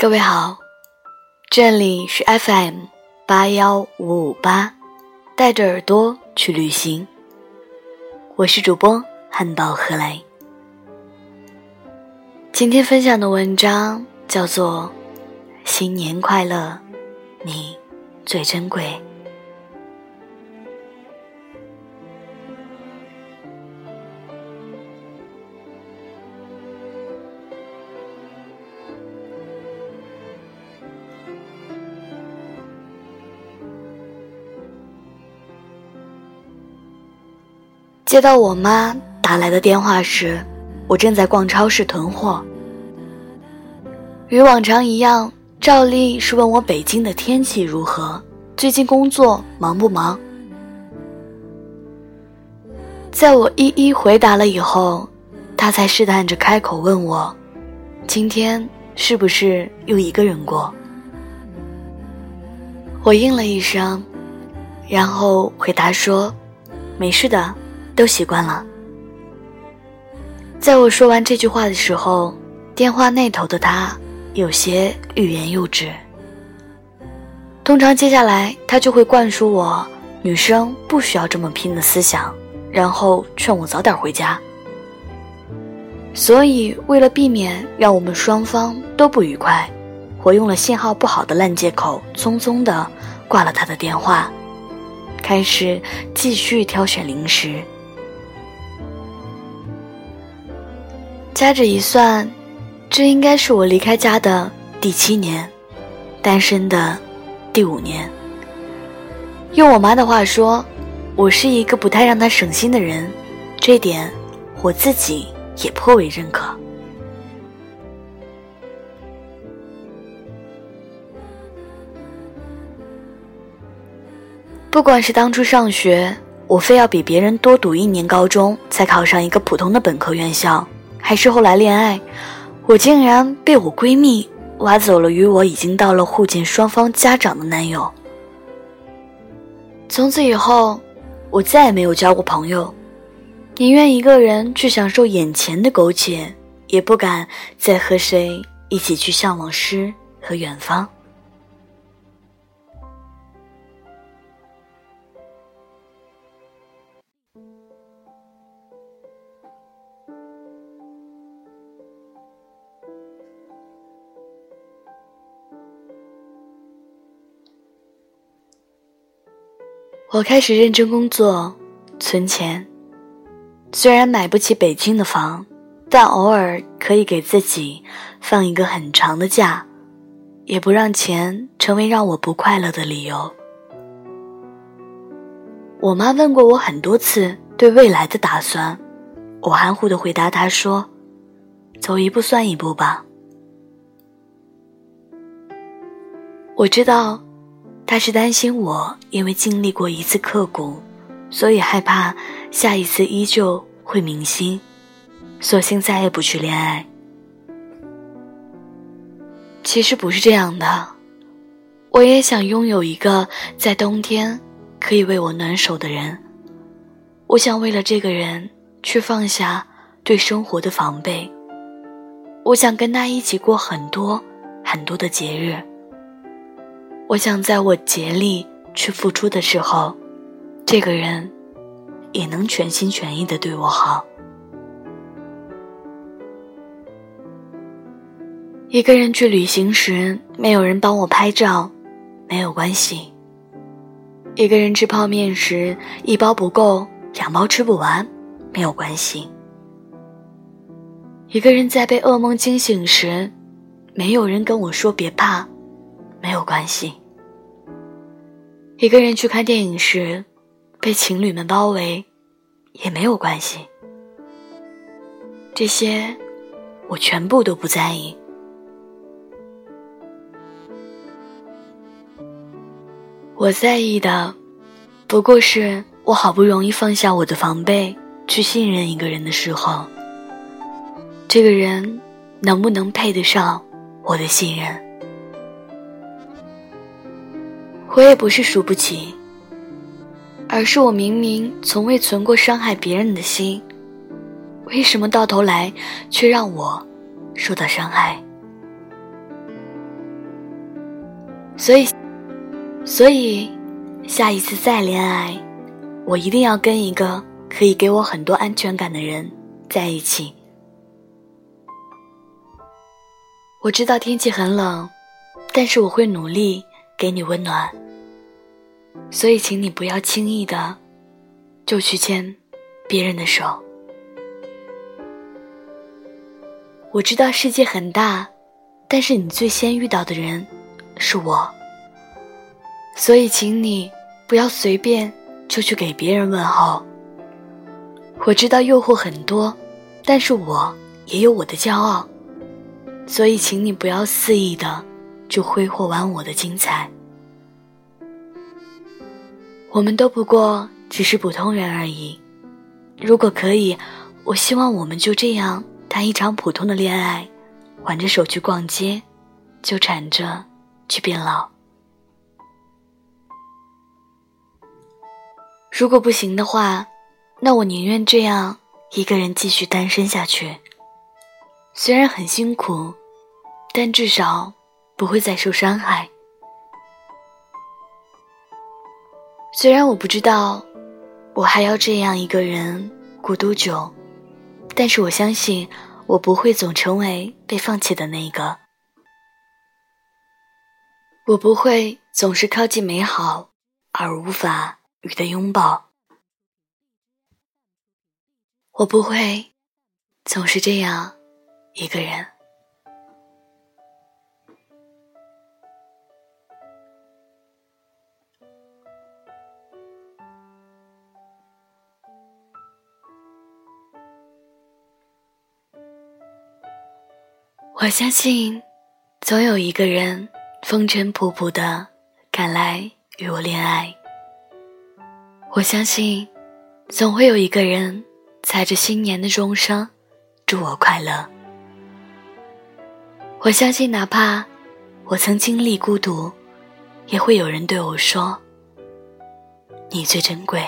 各位好，这里是 FM 八幺五五八，带着耳朵去旅行。我是主播汉堡何雷。今天分享的文章叫做《新年快乐，你最珍贵》。接到我妈打来的电话时，我正在逛超市囤货。与往常一样，照例是问我北京的天气如何，最近工作忙不忙。在我一一回答了以后，她才试探着开口问我：“今天是不是又一个人过？”我应了一声，然后回答说：“没事的。”都习惯了。在我说完这句话的时候，电话那头的他有些欲言又止。通常接下来他就会灌输我女生不需要这么拼的思想，然后劝我早点回家。所以为了避免让我们双方都不愉快，我用了信号不好的烂借口，匆匆的挂了他的电话，开始继续挑选零食。掐指一算，这应该是我离开家的第七年，单身的第五年。用我妈的话说，我是一个不太让她省心的人，这点我自己也颇为认可。不管是当初上学，我非要比别人多读一年高中，才考上一个普通的本科院校。还是后来恋爱，我竟然被我闺蜜挖走了与我已经到了互见双方家长的男友。从此以后，我再也没有交过朋友，宁愿一个人去享受眼前的苟且，也不敢再和谁一起去向往诗和远方。我开始认真工作，存钱。虽然买不起北京的房，但偶尔可以给自己放一个很长的假，也不让钱成为让我不快乐的理由。我妈问过我很多次对未来的打算，我含糊的回答她说：“走一步算一步吧。”我知道。他是担心我因为经历过一次刻骨，所以害怕下一次依旧会铭心，索性再也不去恋爱。其实不是这样的，我也想拥有一个在冬天可以为我暖手的人。我想为了这个人去放下对生活的防备，我想跟他一起过很多很多的节日。我想在我竭力去付出的时候，这个人也能全心全意的对我好。一个人去旅行时，没有人帮我拍照，没有关系。一个人吃泡面时，一包不够，两包吃不完，没有关系。一个人在被噩梦惊醒时，没有人跟我说别怕，没有关系。一个人去看电影时，被情侣们包围，也没有关系。这些，我全部都不在意。我在意的，不过是我好不容易放下我的防备，去信任一个人的时候，这个人能不能配得上我的信任？我也不是输不起，而是我明明从未存过伤害别人的心，为什么到头来却让我受到伤害？所以，所以下一次再恋爱，我一定要跟一个可以给我很多安全感的人在一起。我知道天气很冷，但是我会努力给你温暖。所以，请你不要轻易的就去牵别人的手。我知道世界很大，但是你最先遇到的人是我。所以，请你不要随便就去给别人问候。我知道诱惑很多，但是我也有我的骄傲。所以，请你不要肆意的就挥霍完我的精彩。我们都不过只是普通人而已。如果可以，我希望我们就这样谈一场普通的恋爱，挽着手去逛街，就缠着去变老。如果不行的话，那我宁愿这样一个人继续单身下去。虽然很辛苦。但至少不会再受伤害。虽然我不知道我还要这样一个人过多久，但是我相信我不会总成为被放弃的那一个。我不会总是靠近美好而无法与它拥抱。我不会总是这样一个人。我相信，总有一个人风尘仆仆的赶来与我恋爱。我相信，总会有一个人踩着新年的钟声，祝我快乐。我相信，哪怕我曾经历孤独，也会有人对我说：“你最珍贵。”